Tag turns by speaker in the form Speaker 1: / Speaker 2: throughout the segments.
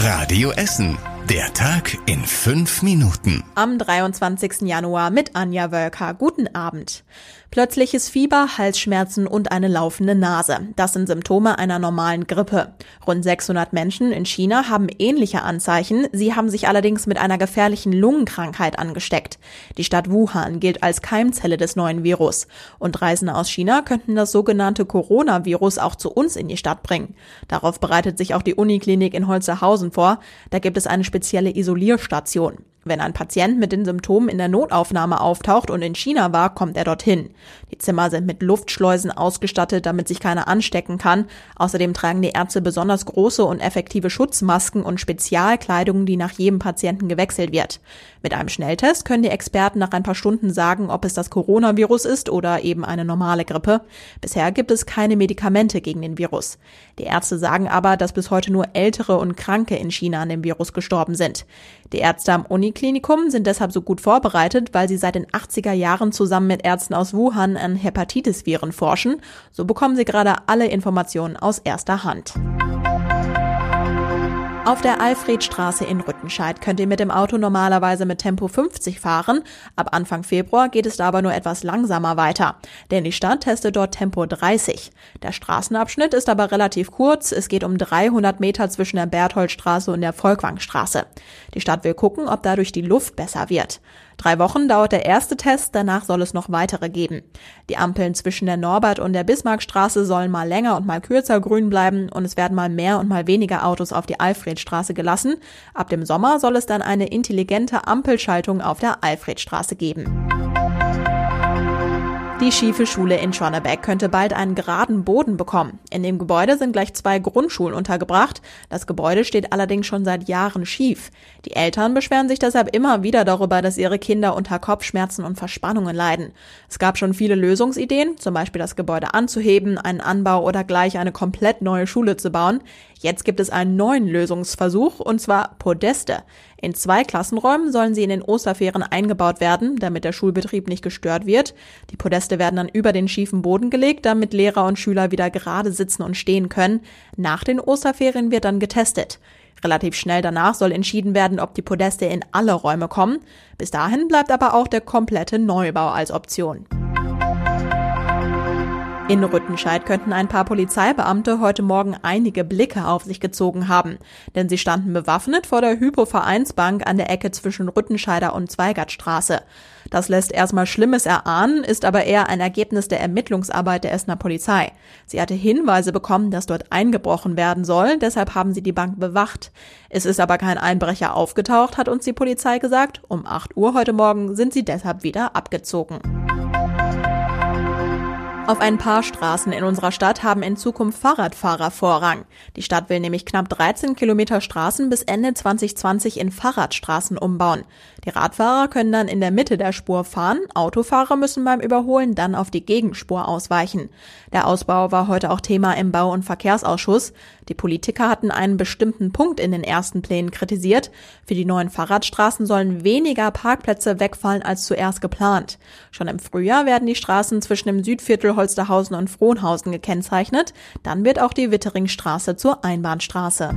Speaker 1: Radio Essen. Der Tag in fünf Minuten.
Speaker 2: Am 23. Januar mit Anja Wölker. Guten Abend. Plötzliches Fieber, Halsschmerzen und eine laufende Nase. Das sind Symptome einer normalen Grippe. Rund 600 Menschen in China haben ähnliche Anzeichen. Sie haben sich allerdings mit einer gefährlichen Lungenkrankheit angesteckt. Die Stadt Wuhan gilt als Keimzelle des neuen Virus. Und Reisende aus China könnten das sogenannte Coronavirus auch zu uns in die Stadt bringen. Darauf bereitet sich auch die Uniklinik in Holzerhausen vor. Da gibt es eine spezielle Isolierstation. Wenn ein Patient mit den Symptomen in der Notaufnahme auftaucht und in China war, kommt er dorthin. Die Zimmer sind mit Luftschleusen ausgestattet, damit sich keiner anstecken kann. Außerdem tragen die Ärzte besonders große und effektive Schutzmasken und Spezialkleidung, die nach jedem Patienten gewechselt wird. Mit einem Schnelltest können die Experten nach ein paar Stunden sagen, ob es das Coronavirus ist oder eben eine normale Grippe. Bisher gibt es keine Medikamente gegen den Virus. Die Ärzte sagen aber, dass bis heute nur Ältere und Kranke in China an dem Virus gestorben sind. Die Ärzte am Uniklinikum sind deshalb so gut vorbereitet, weil sie seit den 80er Jahren zusammen mit Ärzten aus Wuhan an Hepatitis-Viren forschen. So bekommen sie gerade alle Informationen aus erster Hand. Auf der Alfredstraße in Rüttenscheid könnt ihr mit dem Auto normalerweise mit Tempo 50 fahren. Ab Anfang Februar geht es da aber nur etwas langsamer weiter, denn die Stadt testet dort Tempo 30. Der Straßenabschnitt ist aber relativ kurz. Es geht um 300 Meter zwischen der Bertholdstraße und der Volkwangstraße. Die Stadt will gucken, ob dadurch die Luft besser wird. Drei Wochen dauert der erste Test, danach soll es noch weitere geben. Die Ampeln zwischen der Norbert- und der Bismarckstraße sollen mal länger und mal kürzer grün bleiben und es werden mal mehr und mal weniger Autos auf die Alfredstraße gelassen. Ab dem Sommer soll es dann eine intelligente Ampelschaltung auf der Alfredstraße geben. Die schiefe Schule in Schonnebeck könnte bald einen geraden Boden bekommen. In dem Gebäude sind gleich zwei Grundschulen untergebracht. Das Gebäude steht allerdings schon seit Jahren schief. Die Eltern beschweren sich deshalb immer wieder darüber, dass ihre Kinder unter Kopfschmerzen und Verspannungen leiden. Es gab schon viele Lösungsideen, zum Beispiel das Gebäude anzuheben, einen Anbau oder gleich eine komplett neue Schule zu bauen. Jetzt gibt es einen neuen Lösungsversuch, und zwar Podeste. In zwei Klassenräumen sollen sie in den Osterferien eingebaut werden, damit der Schulbetrieb nicht gestört wird. Die Podeste werden dann über den schiefen Boden gelegt, damit Lehrer und Schüler wieder gerade sitzen und stehen können. Nach den Osterferien wird dann getestet. Relativ schnell danach soll entschieden werden, ob die Podeste in alle Räume kommen. Bis dahin bleibt aber auch der komplette Neubau als Option. In Rüttenscheid könnten ein paar Polizeibeamte heute Morgen einige Blicke auf sich gezogen haben, denn sie standen bewaffnet vor der Hypo-Vereinsbank an der Ecke zwischen Rüttenscheider und Zweigertstraße. Das lässt erstmal Schlimmes erahnen, ist aber eher ein Ergebnis der Ermittlungsarbeit der Essener Polizei. Sie hatte Hinweise bekommen, dass dort eingebrochen werden soll, deshalb haben sie die Bank bewacht. Es ist aber kein Einbrecher aufgetaucht, hat uns die Polizei gesagt. Um 8 Uhr heute Morgen sind sie deshalb wieder abgezogen. Auf ein paar Straßen in unserer Stadt haben in Zukunft Fahrradfahrer Vorrang. Die Stadt will nämlich knapp 13 Kilometer Straßen bis Ende 2020 in Fahrradstraßen umbauen. Die Radfahrer können dann in der Mitte der Spur fahren, Autofahrer müssen beim Überholen dann auf die Gegenspur ausweichen. Der Ausbau war heute auch Thema im Bau- und Verkehrsausschuss. Die Politiker hatten einen bestimmten Punkt in den ersten Plänen kritisiert. Für die neuen Fahrradstraßen sollen weniger Parkplätze wegfallen als zuerst geplant. Schon im Frühjahr werden die Straßen zwischen dem Südviertel Holsterhausen und Frohnhausen gekennzeichnet. Dann wird auch die Witteringstraße zur Einbahnstraße.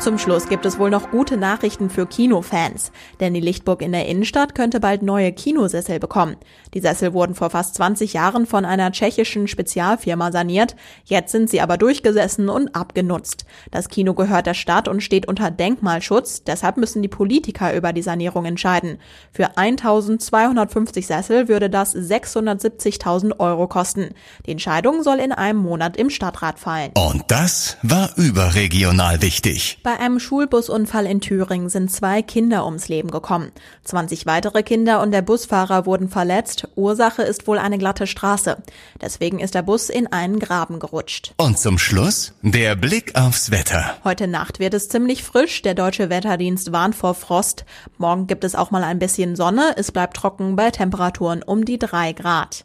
Speaker 2: Zum Schluss gibt es wohl noch gute Nachrichten für Kinofans, denn die Lichtburg in der Innenstadt könnte bald neue Kinosessel bekommen. Die Sessel wurden vor fast 20 Jahren von einer tschechischen Spezialfirma saniert, jetzt sind sie aber durchgesessen und abgenutzt. Das Kino gehört der Stadt und steht unter Denkmalschutz, deshalb müssen die Politiker über die Sanierung entscheiden. Für 1250 Sessel würde das 670.000 Euro kosten. Die Entscheidung soll in einem Monat im Stadtrat fallen.
Speaker 1: Und das war überregional wichtig.
Speaker 2: Bei einem Schulbusunfall in Thüringen sind zwei Kinder ums Leben gekommen. 20 weitere Kinder und der Busfahrer wurden verletzt. Ursache ist wohl eine glatte Straße. Deswegen ist der Bus in einen Graben gerutscht.
Speaker 1: Und zum Schluss der Blick aufs Wetter.
Speaker 2: Heute Nacht wird es ziemlich frisch. Der deutsche Wetterdienst warnt vor Frost. Morgen gibt es auch mal ein bisschen Sonne. Es bleibt trocken bei Temperaturen um die drei Grad.